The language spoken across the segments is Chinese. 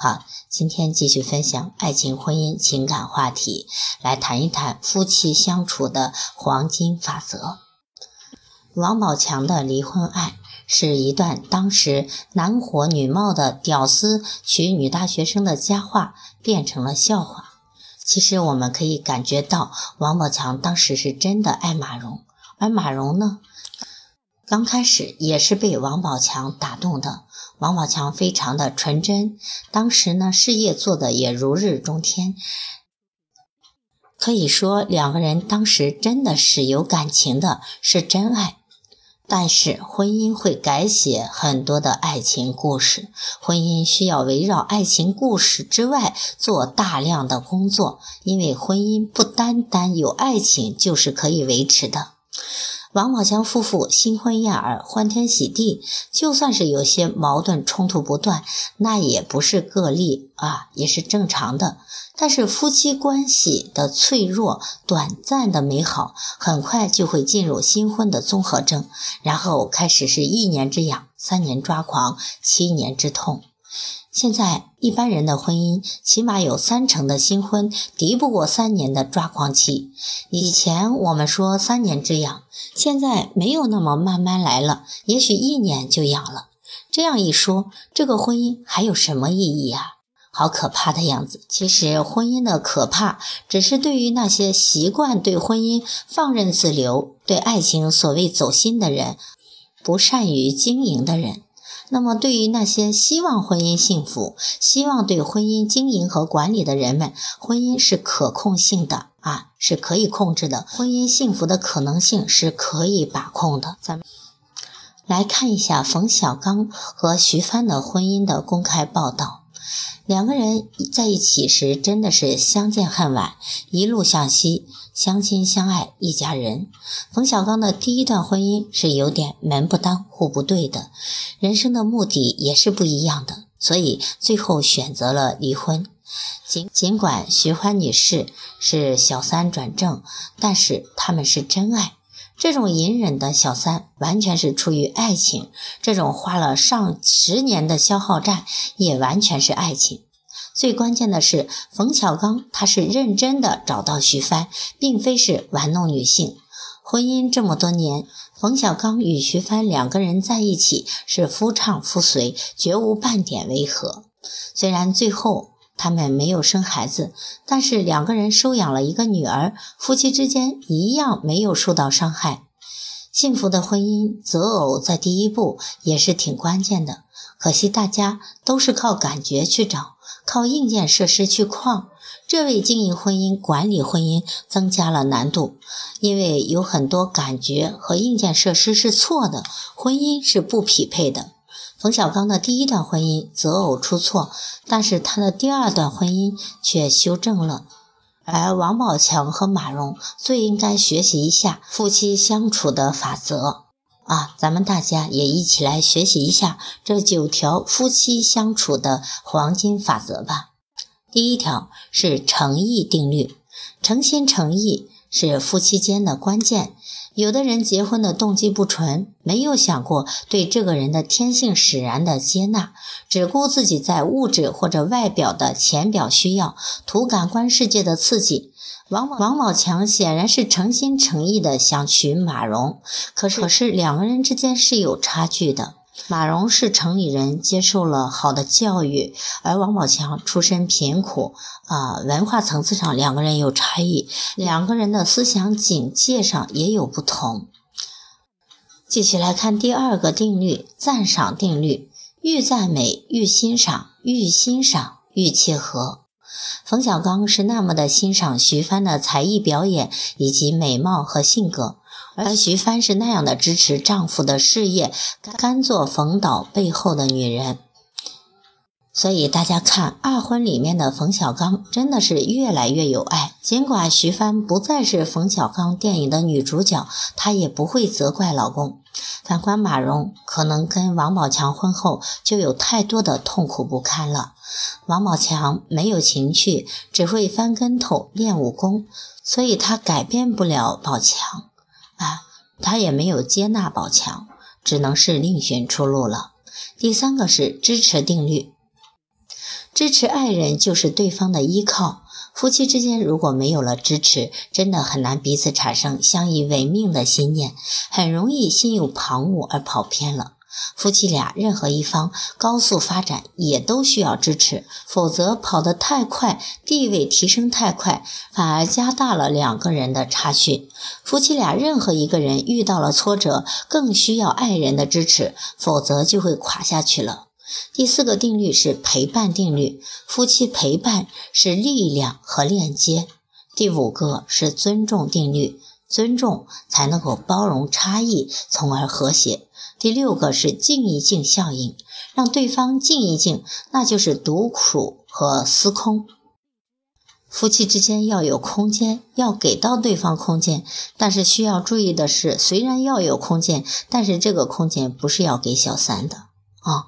好，今天继续分享爱情、婚姻、情感话题，来谈一谈夫妻相处的黄金法则。王宝强的离婚案是一段当时男火女貌的屌丝娶女大学生的佳话，变成了笑话。其实我们可以感觉到，王宝强当时是真的爱马蓉，而马蓉呢，刚开始也是被王宝强打动的。王宝强非常的纯真，当时呢事业做得也如日中天，可以说两个人当时真的是有感情的，是真爱。但是婚姻会改写很多的爱情故事，婚姻需要围绕爱情故事之外做大量的工作，因为婚姻不单单有爱情就是可以维持的。王宝强夫妇新婚燕尔，欢天喜地，就算是有些矛盾冲突不断，那也不是个例啊，也是正常的。但是夫妻关系的脆弱、短暂的美好，很快就会进入新婚的综合症，然后开始是一年之痒，三年抓狂，七年之痛。现在一般人的婚姻，起码有三成的新婚敌不过三年的抓狂期。以前我们说三年之痒，现在没有那么慢慢来了，也许一年就痒了。这样一说，这个婚姻还有什么意义啊？好可怕的样子。其实婚姻的可怕，只是对于那些习惯对婚姻放任自流、对爱情所谓走心的人，不善于经营的人。那么，对于那些希望婚姻幸福、希望对婚姻经营和管理的人们，婚姻是可控性的啊，是可以控制的。婚姻幸福的可能性是可以把控的。咱们来看一下冯小刚和徐帆的婚姻的公开报道。两个人在一起时真的是相见恨晚，一路向西，相亲相爱一家人。冯小刚的第一段婚姻是有点门不当户不对的，人生的目的也是不一样的，所以最后选择了离婚。尽尽管徐欢女士是小三转正，但是他们是真爱。这种隐忍的小三，完全是出于爱情；这种花了上十年的消耗战，也完全是爱情。最关键的是，冯小刚他是认真的找到徐帆，并非是玩弄女性。婚姻这么多年，冯小刚与徐帆两个人在一起是夫唱妇随，绝无半点违和。虽然最后，他们没有生孩子，但是两个人收养了一个女儿，夫妻之间一样没有受到伤害。幸福的婚姻择偶在第一步也是挺关键的，可惜大家都是靠感觉去找，靠硬件设施去框，这为经营婚姻、管理婚姻增加了难度。因为有很多感觉和硬件设施是错的，婚姻是不匹配的。冯小刚的第一段婚姻择偶出错，但是他的第二段婚姻却修正了。而王宝强和马蓉最应该学习一下夫妻相处的法则啊！咱们大家也一起来学习一下这九条夫妻相处的黄金法则吧。第一条是诚意定律，诚心诚意是夫妻间的关键。有的人结婚的动机不纯，没有想过对这个人的天性使然的接纳，只顾自己在物质或者外表的浅表需要，图感官世界的刺激。王王宝强显然是诚心诚意的想娶马蓉，可是可是两个人之间是有差距的。马蓉是城里人，接受了好的教育，而王宝强出身贫苦，啊，文化层次上两个人有差异，两个人的思想境界上也有不同。继续来看第二个定律，赞赏定律：愈赞美愈欣赏，愈欣赏愈契合。冯小刚是那么的欣赏徐帆的才艺表演以及美貌和性格。而徐帆是那样的支持丈夫的事业，甘做冯导背后的女人。所以大家看《二婚》里面的冯小刚真的是越来越有爱。尽管徐帆不再是冯小刚电影的女主角，她也不会责怪老公。反观马蓉，可能跟王宝强婚后就有太多的痛苦不堪了。王宝强没有情趣，只会翻跟头练武功，所以他改变不了宝强啊，他也没有接纳宝强，只能是另寻出路了。第三个是支持定律。支持爱人就是对方的依靠。夫妻之间如果没有了支持，真的很难彼此产生相依为命的信念，很容易心有旁骛而跑偏了。夫妻俩任何一方高速发展也都需要支持，否则跑得太快，地位提升太快，反而加大了两个人的差距。夫妻俩任何一个人遇到了挫折，更需要爱人的支持，否则就会垮下去了。第四个定律是陪伴定律，夫妻陪伴是力量和链接。第五个是尊重定律，尊重才能够包容差异，从而和谐。第六个是静一静效应，让对方静一静，那就是独处和思空。夫妻之间要有空间，要给到对方空间，但是需要注意的是，虽然要有空间，但是这个空间不是要给小三的啊。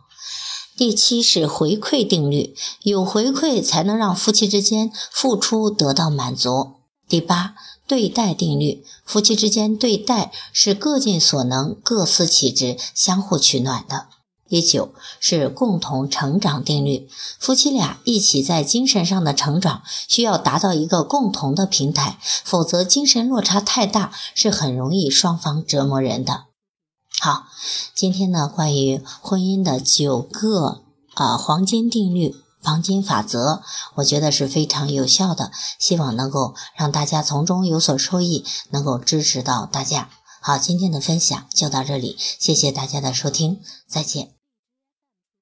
第七是回馈定律，有回馈才能让夫妻之间付出得到满足。第八，对待定律，夫妻之间对待是各尽所能、各司其职、相互取暖的。第九是共同成长定律，夫妻俩一起在精神上的成长，需要达到一个共同的平台，否则精神落差太大，是很容易双方折磨人的。好，今天呢，关于婚姻的九个啊黄金定律、黄金法则，我觉得是非常有效的，希望能够让大家从中有所受益，能够支持到大家。好，今天的分享就到这里，谢谢大家的收听，再见。